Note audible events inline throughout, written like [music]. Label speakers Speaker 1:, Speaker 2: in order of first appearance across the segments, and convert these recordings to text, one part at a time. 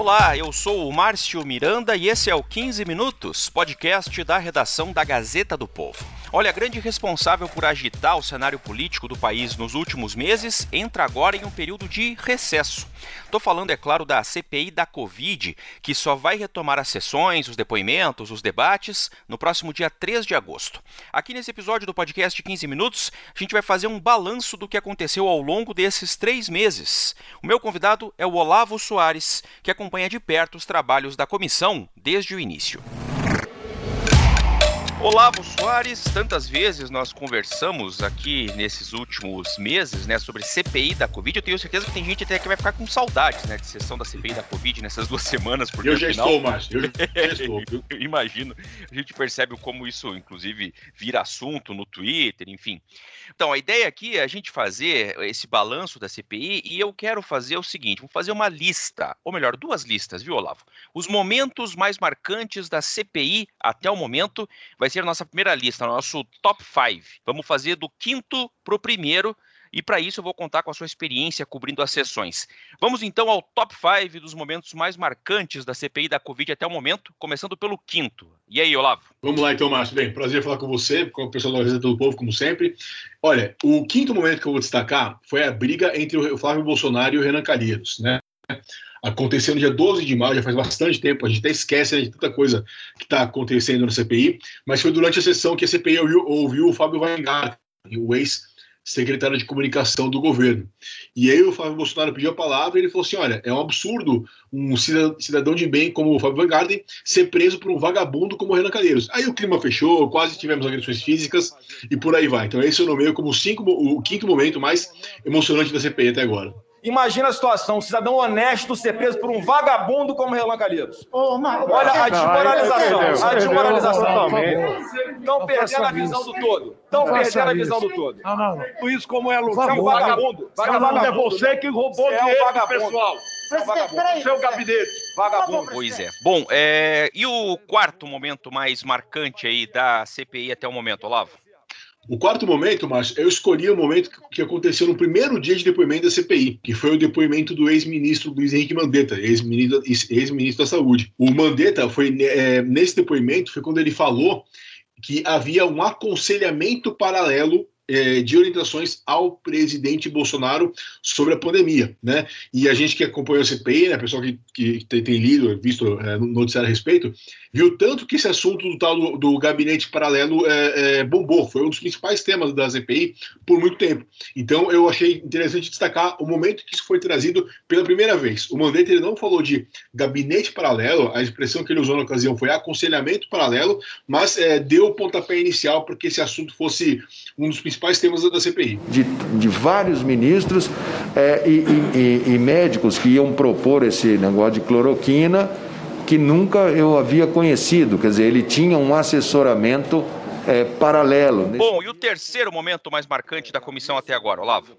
Speaker 1: Olá, eu sou o Márcio Miranda e esse é o 15 Minutos, podcast da redação da Gazeta do Povo. Olha, a grande responsável por agitar o cenário político do país nos últimos meses entra agora em um período de recesso. Estou falando, é claro, da CPI da Covid, que só vai retomar as sessões, os depoimentos, os debates no próximo dia 3 de agosto. Aqui nesse episódio do podcast 15 Minutos, a gente vai fazer um balanço do que aconteceu ao longo desses três meses. O meu convidado é o Olavo Soares, que acompanha de perto os trabalhos da comissão desde o início. Olavo Soares, tantas vezes nós conversamos aqui nesses últimos meses, né, sobre CPI da Covid. Eu tenho certeza que tem gente até que vai ficar com saudades, né, de sessão da CPI da Covid nessas duas semanas.
Speaker 2: Porque, eu já afinal, estou, Márcio. Eu já [laughs] estou.
Speaker 1: imagino. A gente percebe como isso, inclusive, vira assunto no Twitter, enfim. Então, a ideia aqui é a gente fazer esse balanço da CPI e eu quero fazer o seguinte: vou fazer uma lista, ou melhor, duas listas, viu, Olavo? Os momentos mais marcantes da CPI até o momento vai vai ser a nossa primeira lista, nosso top 5. Vamos fazer do quinto para o primeiro. E para isso eu vou contar com a sua experiência cobrindo as sessões. Vamos então ao top 5 dos momentos mais marcantes da CPI da Covid até o momento, começando pelo quinto. E aí, Olavo?
Speaker 2: Vamos lá então, Márcio. Bem, prazer falar com você, com o pessoal da Gazeta do Povo, como sempre. Olha, o quinto momento que eu vou destacar foi a briga entre o Flávio Bolsonaro e o Renan Calheiros, né? Aconteceu no dia 12 de maio, já faz bastante tempo, a gente até esquece né, de tanta coisa que está acontecendo na CPI, mas foi durante a sessão que a CPI ouviu, ouviu o Fábio Weingarten, o ex-secretário de comunicação do governo. E aí o Fábio Bolsonaro pediu a palavra e ele falou assim, olha, é um absurdo um cidadão de bem como o Fábio Weingarten ser preso por um vagabundo como o Renan Calheiros. Aí o clima fechou, quase tivemos agressões físicas e por aí vai. Então esse eu nomeio como cinco, o quinto momento mais emocionante da CPI até agora.
Speaker 3: Imagina a situação, um cidadão honesto ser preso por um vagabundo como Relan Calheiros.
Speaker 4: Oh,
Speaker 3: Olha a desmoralização. a desmoralização. Estão perdendo a visão do todo. Estão perdendo a visão do todo.
Speaker 4: Não, não, não.
Speaker 3: Isso como é Você é um vagabundo. Vagabundo é você que roubou
Speaker 4: é
Speaker 3: dinheiro do pessoal.
Speaker 4: Presidente,
Speaker 3: Seu gabinete, vagabundo.
Speaker 1: Pois é. Bom, é... e o quarto momento mais marcante aí da CPI até o momento, Olavo?
Speaker 2: O quarto momento, Márcio, eu escolhi o momento que aconteceu no primeiro dia de depoimento da CPI, que foi o depoimento do ex-ministro Luiz Henrique Mandetta, ex-ministro ex da Saúde. O Mandetta foi é, nesse depoimento foi quando ele falou que havia um aconselhamento paralelo é, de orientações ao presidente Bolsonaro sobre a pandemia, né? E a gente que acompanhou a CPI, né, pessoal que, que tem, tem lido, visto é, noticiário a respeito, viu tanto que esse assunto do tal do, do gabinete paralelo é, é, bombou, foi um dos principais temas da CPI por muito tempo. Então eu achei interessante destacar o momento que isso foi trazido pela primeira vez. O Mandetta ele não falou de gabinete paralelo, a expressão que ele usou na ocasião foi aconselhamento paralelo, mas é, deu o pontapé inicial para que esse assunto fosse um dos principais temas da CPI.
Speaker 5: De, de vários ministros é, e, e, e médicos que iam propor esse negócio de cloroquina que nunca eu havia conhecido. Quer dizer, ele tinha um assessoramento é, paralelo.
Speaker 1: Bom, e o terceiro momento mais marcante da comissão até agora, Olavo?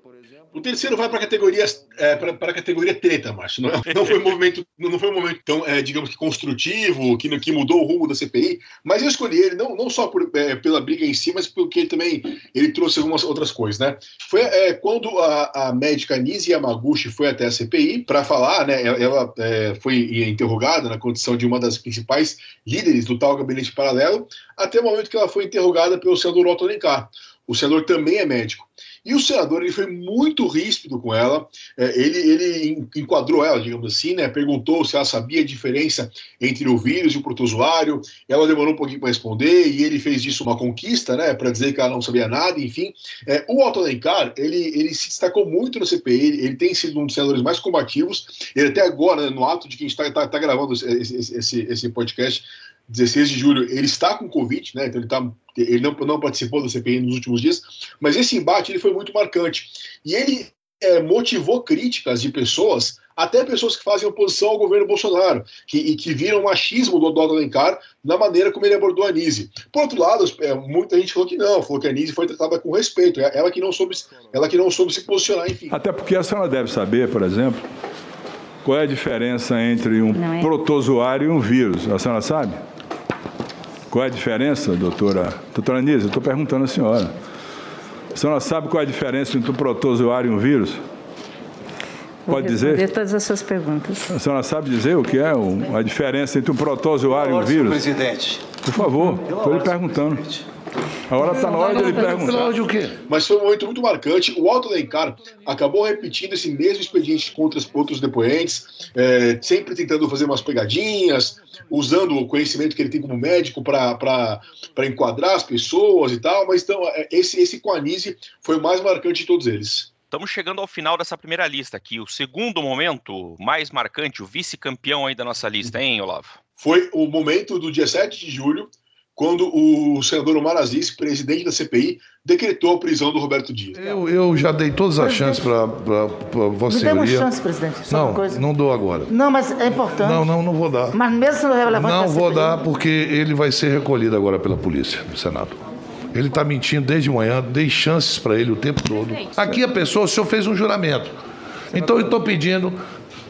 Speaker 2: O terceiro vai para a categoria, é, para categoria treta, macho. Não, [laughs] não, foi um momento, não foi um momento tão, é, digamos que construtivo, que, que mudou o rumo da CPI, mas eu escolhi ele não, não só por, é, pela briga em si, mas porque também ele trouxe algumas outras coisas, né? Foi é, quando a, a médica Nise Yamaguchi foi até a CPI para falar, né? Ela, ela é, foi interrogada na condição de uma das principais líderes do tal gabinete paralelo, até o momento que ela foi interrogada pelo senador Otto Alencar. O senador também é médico. E o senador ele foi muito ríspido com ela, é, ele, ele enquadrou ela, digamos assim, né? perguntou se ela sabia a diferença entre o vírus e o protozoário, ela demorou um pouquinho para responder e ele fez disso uma conquista, né? para dizer que ela não sabia nada, enfim. É, o Otto Alencar, ele, ele se destacou muito no CPI, ele, ele, tem sido um dos senadores mais combativos, ele até agora, né, no ato de que a gente está tá, tá gravando esse, esse, esse podcast, 16 de julho, ele está com Covid, né? Então ele, tá, ele não, não participou da CPI nos últimos dias, mas esse embate ele foi muito marcante. E ele é, motivou críticas de pessoas, até pessoas que fazem oposição ao governo Bolsonaro, que, e que viram machismo do Otto Alencar na maneira como ele abordou a Anise. Por outro lado, é, muita gente falou que não, falou que a Anise foi tratada com respeito, é, ela que não soube, ela que não soube se posicionar, enfim.
Speaker 4: Até porque a senhora deve saber, por exemplo, qual é a diferença entre um é. protozoário e um vírus. A senhora sabe? Qual é a diferença, doutora? Doutora estou perguntando à senhora. A senhora sabe qual é a diferença entre um protozoário e um vírus?
Speaker 6: Vou
Speaker 4: Pode dizer?
Speaker 6: todas as suas perguntas.
Speaker 4: A senhora sabe dizer o que é a diferença entre um protozoário e um vírus?
Speaker 7: presidente.
Speaker 4: Por favor, estou lhe perguntando. Agora está na hora de ele perguntar.
Speaker 2: o quê? Mas foi um momento muito marcante. O Alto Alencar acabou repetindo esse mesmo expediente contra os outros depoentes, é, sempre tentando fazer umas pegadinhas, usando o conhecimento que ele tem como médico para enquadrar as pessoas e tal. Mas então, é, esse, esse com a Anise foi o mais marcante de todos eles.
Speaker 1: Estamos chegando ao final dessa primeira lista aqui. O segundo momento mais marcante, o vice-campeão aí da nossa lista, hein, Olavo?
Speaker 2: Foi o momento do dia 7 de julho, quando o senador Omar Aziz, presidente da CPI, decretou a prisão do Roberto Dias.
Speaker 8: Eu, eu já dei todas as chances para você.
Speaker 6: Me dê uma chance, presidente. Só
Speaker 8: não,
Speaker 6: uma coisa.
Speaker 8: não dou agora.
Speaker 6: Não, mas é importante.
Speaker 8: Não, não, não vou dar.
Speaker 6: Mas mesmo se não relevante
Speaker 8: Não vou dar porque ele vai ser recolhido agora pela polícia do Senado. Ele está mentindo desde manhã, dei chances para ele o tempo todo. Aqui a pessoa, o senhor fez um juramento. Então eu estou pedindo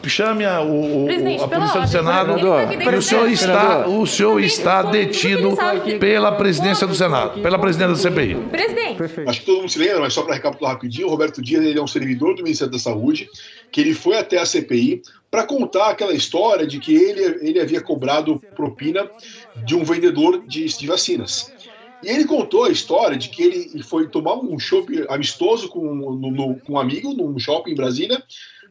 Speaker 8: chame a, o, a polícia do Senado. E o senhor está, o senhor está detido pela presidência do Senado, pela presidência da CPI.
Speaker 2: Presidente. Acho que todo mundo se lembra, mas só para recapitular rapidinho, o Roberto Dias ele é um servidor do Ministério da Saúde, que ele foi até a CPI para contar aquela história de que ele, ele havia cobrado propina de um vendedor de, de vacinas. E ele contou a história de que ele foi tomar um shopping amistoso com, no, no, com um amigo num shopping em Brasília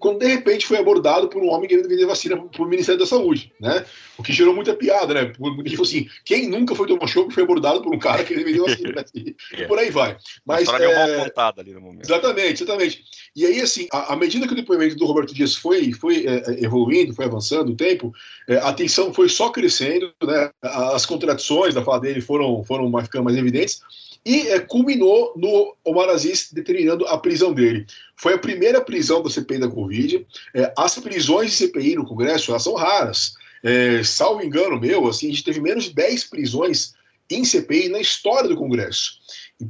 Speaker 2: quando de repente foi abordado por um homem querendo vender vacina para o Ministério da Saúde, né? O que gerou muita piada, né? Porque, tipo assim, quem nunca foi tomar choque foi abordado por um cara querendo vender vacina, né? E, [laughs] é. por aí vai. Mas,
Speaker 1: a é mal contada ali no momento.
Speaker 2: Exatamente, exatamente. E aí, assim, à medida que o depoimento do Roberto Dias foi, foi é, é, evoluindo, foi avançando o tempo, é, a tensão foi só crescendo, né? As contradições da fala dele foram, foram ficando mais evidentes e é, culminou no Omar Aziz determinando a prisão dele. Foi a primeira prisão da CPI da Covid. É, as prisões de CPI no Congresso elas são raras. É, salvo engano meu, assim, a gente teve menos de 10 prisões em CPI na história do Congresso.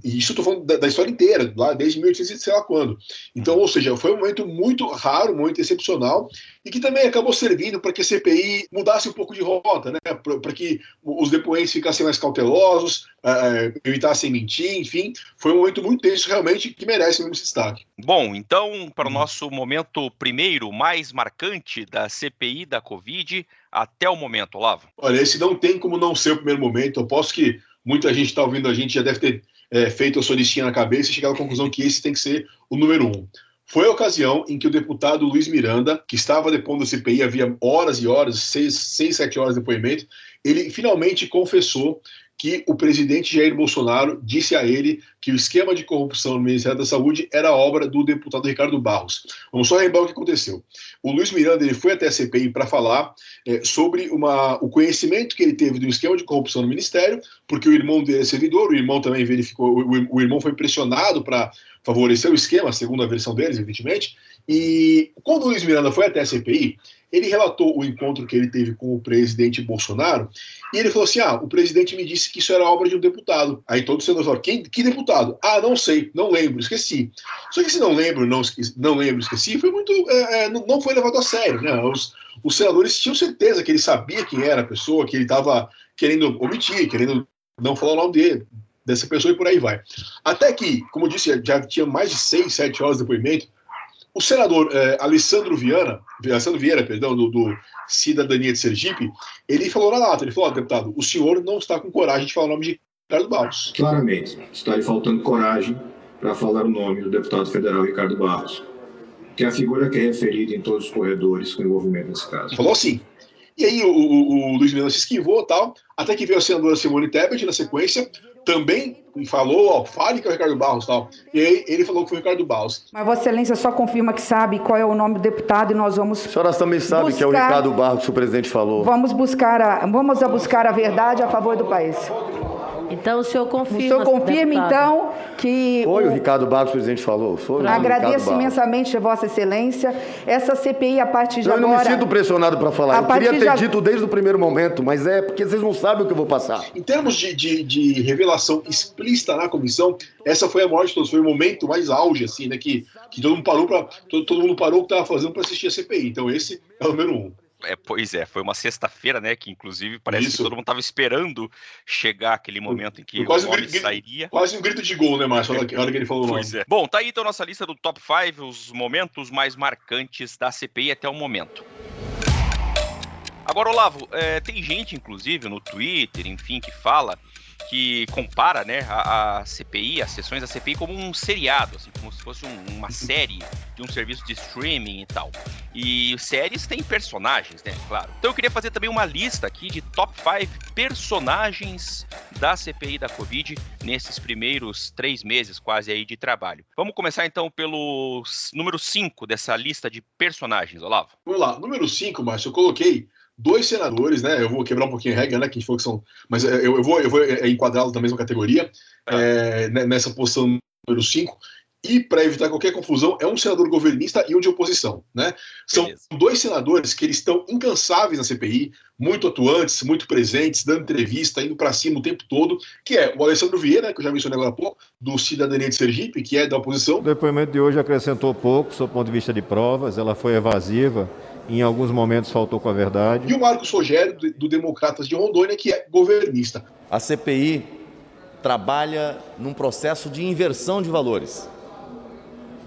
Speaker 2: E isso estou falando da, da, história inteira, lá desde 1800 sei lá quando. Então, ou seja, foi um momento muito raro, muito excepcional, e que também acabou servindo para que a CPI mudasse um pouco de rota, né? para que os depoentes ficassem mais cautelosos, uh, evitassem mentir, enfim. Foi um momento muito tenso, realmente, que merece mesmo esse destaque.
Speaker 1: Bom, então, para o nosso momento primeiro, mais marcante da CPI da Covid, até o momento, Olavo.
Speaker 2: Olha, esse não tem como não ser o primeiro momento. Eu posso que muita gente está ouvindo a gente já deve ter é, feito a sua listinha na cabeça e chegado à conclusão que esse tem que ser o número um. Foi a ocasião em que o deputado Luiz Miranda, que estava depondo da CPI havia horas e horas, seis, seis sete horas de depoimento, ele finalmente confessou que o presidente Jair Bolsonaro disse a ele que o esquema de corrupção no Ministério da Saúde era obra do deputado Ricardo Barros. Vamos só lembrar o que aconteceu. O Luiz Miranda ele foi até a CPI para falar é, sobre uma, o conhecimento que ele teve do esquema de corrupção no Ministério, porque o irmão dele é servidor, o irmão também verificou, o, o irmão foi pressionado para favorecer o esquema, segundo a versão deles, evidentemente. E quando o Luiz Miranda foi até a CPI, ele relatou o encontro que ele teve com o presidente Bolsonaro e ele falou assim: ah, o presidente me disse que isso era obra de um deputado. Aí todos os senadores quem, que deputado? Ah, não sei, não lembro, esqueci. Só que se não lembro, não, esqueci, não lembro, esqueci, foi muito. É, é, não foi levado a sério, né? Os, os senadores tinham certeza que ele sabia quem era a pessoa, que ele estava querendo omitir, querendo não falar o nome dele, dessa pessoa e por aí vai. Até que, como eu disse, já tinha mais de seis, sete horas de depoimento o senador é, Alessandro Viana, Alessandro Vieira, perdão, do, do, Cidadania de Sergipe, ele falou na lata, ele falou, oh, deputado, o senhor não está com coragem de falar o nome de Ricardo Barros.
Speaker 9: Claramente, está lhe faltando coragem para falar o nome do deputado federal Ricardo Barros, que é a figura que é referida em todos os corredores com envolvimento nesse caso.
Speaker 2: Falou assim. E aí o, o, o Luiz Miranda se esquivou tal, até que veio a senadora Simone Tebet na sequência, também falou, ó, fale que é o Ricardo Barros tal. E aí ele falou que foi o Ricardo Barros.
Speaker 6: Mas Vossa Excelência só confirma que sabe qual é o nome do deputado e nós vamos.
Speaker 10: A senhora também sabe buscar... que é o Ricardo Barros que o presidente falou.
Speaker 6: Vamos buscar a, vamos a buscar a verdade a favor do país.
Speaker 7: Então o senhor confirma.
Speaker 6: O senhor confirma, deputado. então, que.
Speaker 10: Foi o, o Ricardo Barros, o presidente falou. Foi
Speaker 6: Agradeço imensamente, Vossa Excelência. Essa CPI, a partir de
Speaker 10: eu
Speaker 6: agora.
Speaker 10: Eu não me sinto pressionado para falar. Eu queria ter de... dito desde o primeiro momento, mas é porque vocês não sabem o que eu vou passar.
Speaker 2: Em termos de, de, de revelação explícita na comissão, essa foi a maior de todos. Foi o momento mais auge, assim, né? Que, que todo mundo parou para todo, todo mundo parou o que estava fazendo para assistir a CPI. Então, esse é o número um.
Speaker 1: É, pois é, foi uma sexta-feira, né? Que inclusive parece Isso. que todo mundo estava esperando chegar aquele momento em que
Speaker 2: quase
Speaker 1: o
Speaker 2: nome um grito,
Speaker 1: sairia.
Speaker 2: Quase um grito de gol, né, Márcio? Na hora que ele falou
Speaker 1: pois é. Bom, tá aí então nossa lista do top 5, os momentos mais marcantes da CPI até o momento. Agora, Olavo, é, tem gente, inclusive, no Twitter, enfim, que fala que compara né, a, a, CPI, as sessões da CPI, como um seriado, assim, como se fosse um, uma série de um serviço de streaming e tal. E séries têm personagens, né? Claro. Então eu queria fazer também uma lista aqui de top 5 personagens da CPI da Covid nesses primeiros três meses quase aí de trabalho. Vamos começar então pelo número 5 dessa lista de personagens, Olavo.
Speaker 2: Vamos lá, número 5, Márcio, eu coloquei dois senadores, né? Eu vou quebrar um pouquinho a regra, né? Que for que são, mas é, eu, eu vou, eu vou é, enquadrá-los na mesma categoria, ah. é, nessa posição número 5. E, para evitar qualquer confusão, é um senador governista e um de oposição. Né? São Beleza. dois senadores que eles estão incansáveis na CPI, muito atuantes, muito presentes, dando entrevista, indo para cima o tempo todo, que é o Alessandro Vieira, que eu já mencionei agora há pouco, do Cidadania de Sergipe, que é da oposição.
Speaker 11: O depoimento de hoje acrescentou pouco, do ponto de vista de provas, ela foi evasiva em alguns momentos faltou com a verdade.
Speaker 2: E o Marcos Rogério, do Democratas de Rondônia, que é governista.
Speaker 12: A CPI trabalha num processo de inversão de valores.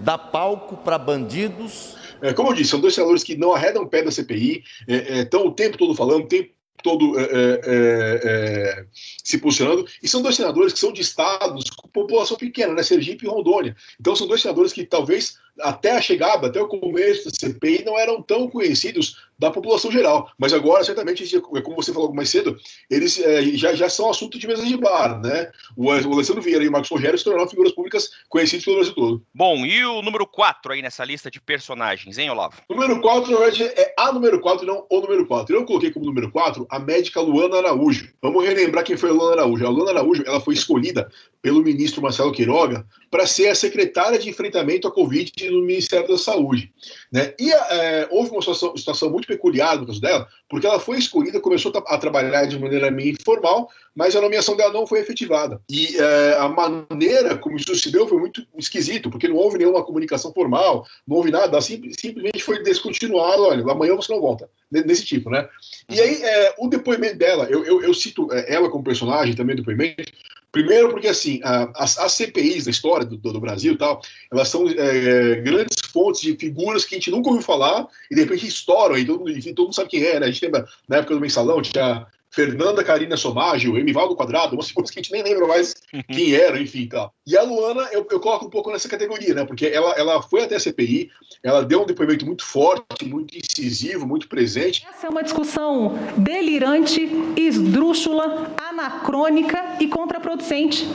Speaker 12: Dá palco para bandidos.
Speaker 2: É, como eu disse, são dois senadores que não arredam pé da CPI, estão é, é, o tempo todo falando, o tempo todo é, é, é, se posicionando, e são dois senadores que são de estados com população pequena, né, Sergipe e Rondônia. Então são dois senadores que talvez até a chegada, até o começo da CPI, não eram tão conhecidos da população geral. Mas agora, certamente, como você falou mais cedo, eles é, já, já são assunto de mesa de bar, né? O, o Alessandro Vieira e o Marcos Rogério se tornaram figuras públicas conhecidas pelo Brasil todo.
Speaker 1: Bom, e o número 4 aí nessa lista de personagens, hein, Olavo?
Speaker 2: O número 4, na verdade, é a número 4 não o número 4. Eu coloquei como número 4 a médica Luana Araújo. Vamos relembrar quem foi a Luana Araújo. A Luana Araújo ela foi escolhida pelo ministro Marcelo Queiroga para ser a secretária de enfrentamento à Covid no Ministério da Saúde. Né? E é, houve uma situação, situação, muito peculiar no caso dela, porque ela foi escolhida, começou a trabalhar de maneira meio informal, mas a nomeação dela não foi efetivada. E é, a maneira como isso se deu foi muito esquisito, porque não houve nenhuma comunicação formal, não houve nada, sim, simplesmente foi descontinuado, olha, amanhã você não volta, desse tipo, né? E aí, é, o depoimento dela, eu, eu, eu cito é, ela como personagem também, depoimento, Primeiro, porque assim, as, as CPIs da história do, do, Brasil e tal, elas são é, grandes fontes de figuras que a gente nunca ouviu falar e de repente estouram aí, todo, enfim, todo mundo sabe quem é, né? A gente lembra na época do mensalão, tinha Fernanda Carina Somagio, Emivaldo Quadrado, umas coisas que a gente nem lembra mais quem era, enfim, tal. E a Luana, eu, eu, coloco um pouco nessa categoria, né? Porque ela, ela foi até a CPI, ela deu um depoimento muito forte, muito incisivo, muito presente.
Speaker 13: Essa é uma discussão delirante, esdrúxula, anacrônica e contraproducente.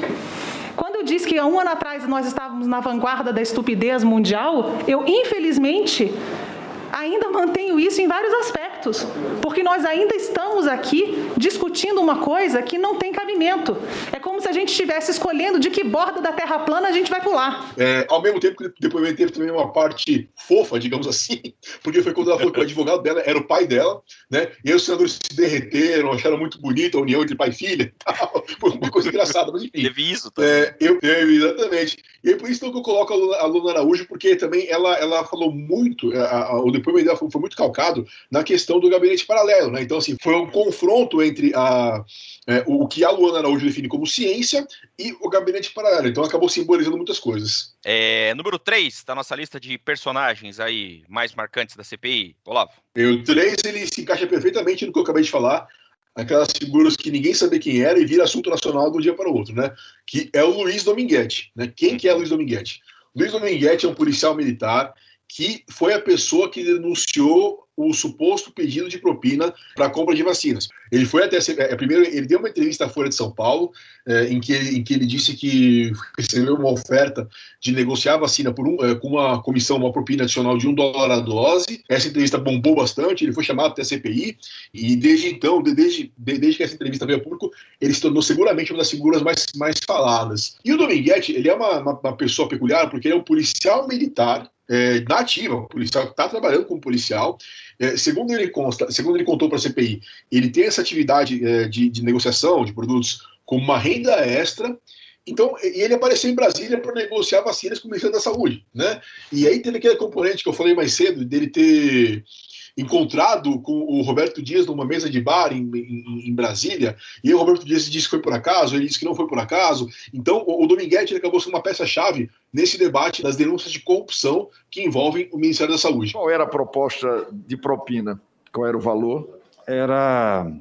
Speaker 13: Quando eu disse que há um ano atrás nós estávamos na vanguarda da estupidez mundial, eu, infelizmente, ainda mantenho isso em vários aspectos, porque nós ainda estamos aqui discutindo uma coisa que não tem cabimento. É como se a gente estivesse escolhendo de que borda da Terra plana a gente vai pular.
Speaker 2: É, ao mesmo tempo que o depoimento teve também uma parte fofa, digamos assim, [laughs] porque foi quando ela falou que o advogado dela era o pai dela, né? E aí os senadores se derreteram, acharam muito bonita a união entre pai e filha. [laughs] Foi uma coisa engraçada, mas enfim.
Speaker 1: Teve isso também.
Speaker 2: É, eu, exatamente. E aí por isso que eu coloco a Luna, a Luna Araújo, porque também ela, ela falou muito, a, a, o depoimento dela foi, foi, muito calcado na questão do gabinete paralelo, né? Então, assim, foi um confronto entre a, é, o que a Luana Araújo define como ciência e o gabinete paralelo. Então, acabou simbolizando muitas coisas.
Speaker 1: É, número 3 da nossa lista de personagens aí mais marcantes da CPI, Olavo.
Speaker 2: O 3, ele se encaixa perfeitamente no que eu acabei de falar, aquelas figuras que ninguém sabia quem era e vira assunto nacional de um dia para o outro, né? Que é o Luiz Dominguete, né? Quem que é Luiz Dominguete? Luiz Dominguete é um policial militar que foi a pessoa que denunciou o suposto pedido de propina para compra de vacinas. Ele foi até. É, primeiro, ele deu uma entrevista à Folha de São Paulo, é, em, que ele, em que ele disse que [laughs] recebeu uma oferta de negociar a vacina por um, é, com uma comissão, uma propina adicional de um dólar a dose. Essa entrevista bombou bastante, ele foi chamado até a CPI, e desde então, desde, desde que essa entrevista veio a público, ele se tornou seguramente uma das figuras mais, mais faladas. E o Dominguete, ele é uma, uma, uma pessoa peculiar, porque ele é um policial militar é, na ativa, policial está trabalhando como policial. É, segundo, ele consta, segundo ele contou para a CPI, ele tem essa atividade é, de, de, negociação de produtos como uma renda extra. Então, ele apareceu em Brasília para negociar vacinas com o Ministério da Saúde, né? E aí teve aquele componente que eu falei mais cedo, dele ter encontrado com o Roberto Dias numa mesa de bar em, em, em Brasília, e o Roberto Dias disse que foi por acaso, ele disse que não foi por acaso. Então, o, o Dominguete acabou sendo uma peça-chave nesse debate das denúncias de corrupção que envolvem o Ministério da Saúde.
Speaker 7: Qual era a proposta de propina? Qual era o valor?
Speaker 14: Era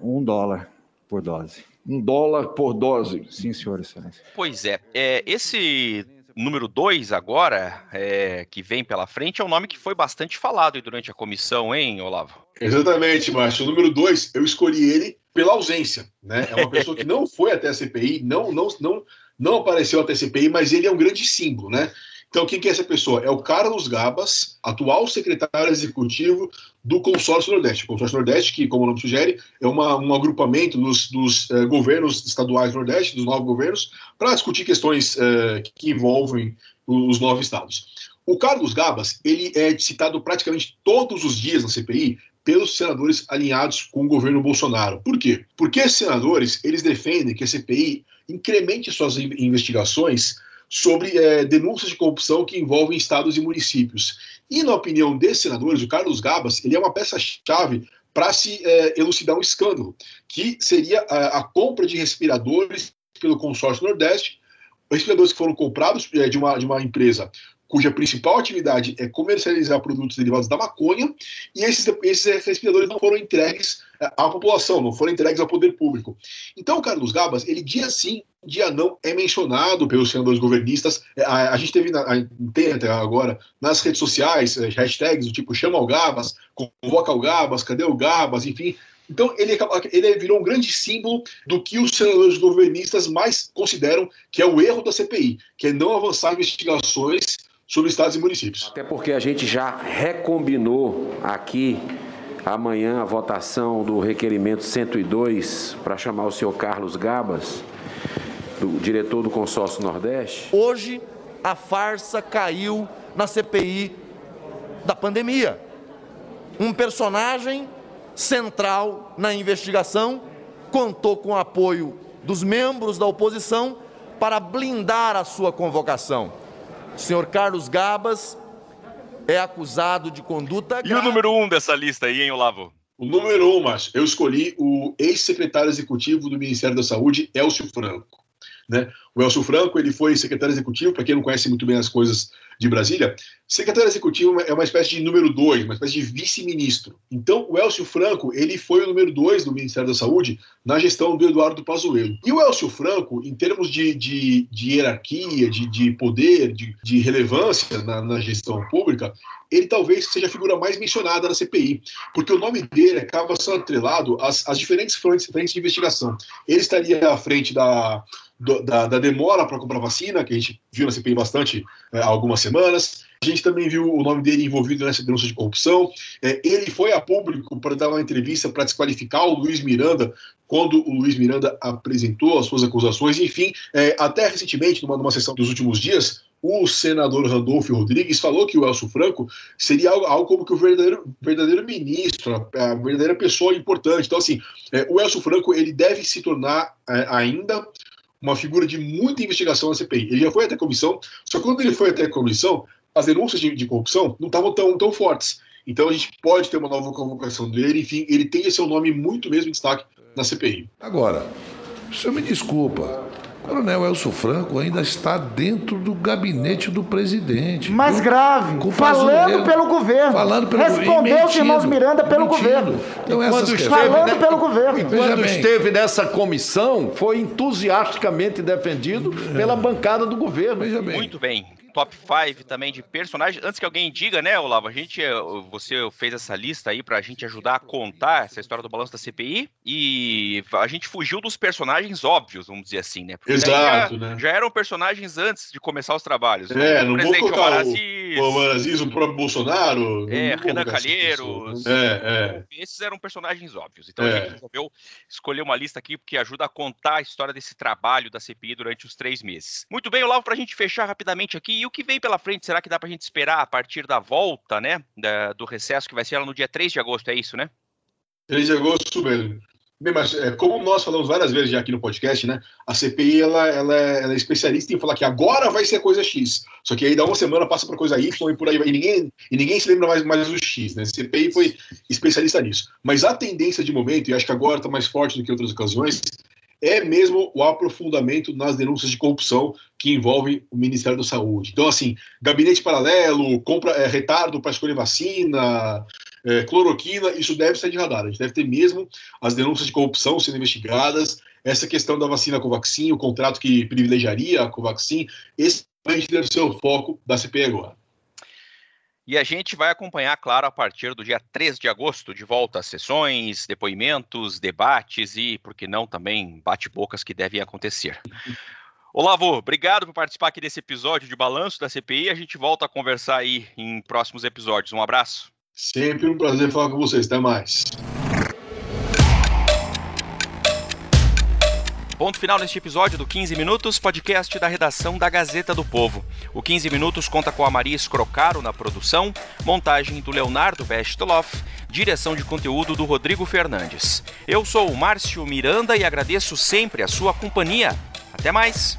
Speaker 14: um dólar por dose.
Speaker 7: Um dólar por dose.
Speaker 14: Sim, senhor, excelência.
Speaker 1: Pois é, é esse número 2 agora, é, que vem pela frente, é um nome que foi bastante falado durante a comissão, hein, Olavo?
Speaker 2: Exatamente, Márcio. O número 2, eu escolhi ele pela ausência. Né? É uma pessoa que não foi até a CPI, não, não, não, não apareceu até a CPI, mas ele é um grande símbolo, né? Então, quem que é essa pessoa? É o Carlos Gabas, atual secretário executivo do Consórcio Nordeste. O Consórcio Nordeste, que, como o nome sugere, é uma, um agrupamento dos, dos eh, governos estaduais do Nordeste, dos nove governos, para discutir questões eh, que envolvem os nove estados. O Carlos Gabas, ele é citado praticamente todos os dias na CPI pelos senadores alinhados com o governo Bolsonaro. Por quê? Porque esses senadores, eles defendem que a CPI incremente suas investigações sobre é, denúncias de corrupção que envolvem estados e municípios. E, na opinião desses senadores, o Carlos Gabas ele é uma peça-chave para se é, elucidar um escândalo, que seria a, a, compra de respiradores pelo consórcio Nordeste, respiradores que foram comprados é, de, uma, de uma empresa cuja principal atividade é comercializar produtos derivados da maconha, e esses, esses respiradores não foram entregues é, à população, não foram entregues ao poder público. Então, o Carlos Gabas, ele dia sim, dia não, é mencionado pelos senadores governistas. É, a, a gente teve, a, tem até agora, nas redes sociais, é, hashtags do tipo chama o Gabas, convoca o Gabas, cadê o Gabas, enfim, então, ele, ele virou um grande símbolo do que os senadores governistas mais consideram que é o erro da CPI, que é não avançar investigações sobre estados e municípios.
Speaker 15: Até porque a gente já recombinou aqui amanhã a votação do requerimento 102 para chamar o senhor Carlos Gabas, do diretor do consórcio Nordeste.
Speaker 12: Hoje a farsa caiu na CPI da pandemia. Um personagem central na investigação contou com o apoio dos membros da oposição para blindar a sua convocação. O senhor Carlos Gabas é acusado de conduta.
Speaker 1: E o número um dessa lista aí, hein, Olavo?
Speaker 2: O número um, mas eu escolhi o ex-secretário executivo do Ministério da Saúde, Elcio Franco. Né? O Elcio Franco ele foi secretário executivo, para quem não conhece muito bem as coisas de Brasília, secretário executivo é uma espécie de número dois, uma espécie de vice-ministro. Então, o Elcio Franco ele foi o número dois do Ministério da Saúde na gestão do Eduardo Pazuello. E o Elcio Franco, em termos de, de, de hierarquia, de, de poder, de, de relevância na, na gestão pública, ele talvez seja a figura mais mencionada na CPI, porque o nome dele acaba sendo atrelado às, às diferentes frentes, frentes de investigação. Ele estaria à frente da, da, da demora para comprar vacina, que a gente viu na CPI bastante é, há algumas semanas. A gente também viu o nome dele envolvido nessa denúncia de corrupção. É, ele foi a público para dar uma entrevista para desqualificar o Luiz Miranda quando o Luiz Miranda apresentou as suas acusações. Enfim, é, até recentemente, numa, numa sessão dos últimos dias, o senador Randolfo Rodrigues falou que o Elcio Franco seria algo, algo como que o verdadeiro, verdadeiro ministro, a, a verdadeira pessoa importante. Então, assim, é, o Elcio Franco ele deve se tornar é, ainda uma figura de muita investigação na CPI. Ele já foi até a comissão, só que quando ele foi até a comissão, as denúncias de, de corrupção não estavam tão, tão fortes. Então a gente pode ter uma nova convocação dele, enfim, ele tem esse nome muito mesmo em destaque na CPI.
Speaker 8: Agora, o senhor me desculpa, Coronel Elcio Franco ainda está dentro do gabinete do presidente.
Speaker 16: Mais grave, falando pelo governo.
Speaker 8: Falando pelo
Speaker 16: Respondeu os irmãos Miranda pelo mentindo. governo.
Speaker 7: Então, quando esteve, falando pelo governo. E quando esteve nessa comissão, foi entusiasticamente defendido pela bancada do governo.
Speaker 1: Muito bem. Top 5 também de personagens. Antes que alguém diga, né, Olavo, a gente, eh, você fez essa lista aí pra gente ajudar a contar essa história do balanço da CPI e a gente fugiu dos personagens óbvios, vamos dizer assim, né?
Speaker 2: Porque Exato,
Speaker 1: já,
Speaker 2: né?
Speaker 1: Já eram personagens antes de começar os trabalhos.
Speaker 2: É,
Speaker 1: o
Speaker 2: não vou
Speaker 1: presidente
Speaker 2: colocar
Speaker 1: Omar
Speaker 2: o, O Omar Aziz, o próprio Bolsonaro.
Speaker 1: é, Renan Calheiros.
Speaker 2: pessoas. É, é.
Speaker 1: Esses eram personagens óbvios. Então
Speaker 2: É.
Speaker 1: a gente resolveu escolher uma lista aqui porque ajuda a contar a história desse trabalho da CPI durante os três meses. Muito bem, Olavo, para a gente fechar rapidamente aqui, e o que vem pela frente? Será que dá para a gente esperar a partir da volta, né, da- do recesso, que vai ser ela no dia 3 de agosto, é isso, né?
Speaker 2: 3 de agosto mesmo. Bem, mas é, como nós falamos várias vezes já aqui no podcast, né? A CPI ela, ela, é, ela é especialista em falar que agora vai ser coisa X. Só que aí dá uma semana passa para coisa Y e por aí vai. E ninguém, e ninguém se lembra mais, mais do X, né? A CPI foi especialista nisso. Mas a tendência de momento, e acho que agora está mais forte do que outras ocasiões, é mesmo o aprofundamento nas denúncias de corrupção que envolvem o Ministério da Saúde. Então, assim, gabinete paralelo, compra é, retardo para escolher vacina, é, cloroquina, isso deve ser de radar. A gente deve ter mesmo as denúncias de corrupção sendo investigadas, essa questão da vacina Covaxin, o contrato que privilegiaria a Covaxin, esse deve ser o foco da CPI agora.
Speaker 1: E a gente vai acompanhar, claro, a partir do dia 3 de agosto, de volta às sessões, depoimentos, debates e, por que não, também bate-bocas que devem acontecer. Olavo, obrigado por participar aqui desse episódio de Balanço da CPI. A gente volta a conversar aí em próximos episódios. Um abraço.
Speaker 2: Sempre um prazer falar com vocês. Até mais.
Speaker 1: Ponto final neste episódio do 15 Minutos, podcast da redação da Gazeta do Povo. O 15 Minutos conta com a Maria Escrocaro na produção, montagem do Leonardo Bestloff, direção de conteúdo do Rodrigo Fernandes. Eu sou o Márcio Miranda e agradeço sempre a sua companhia. Até mais!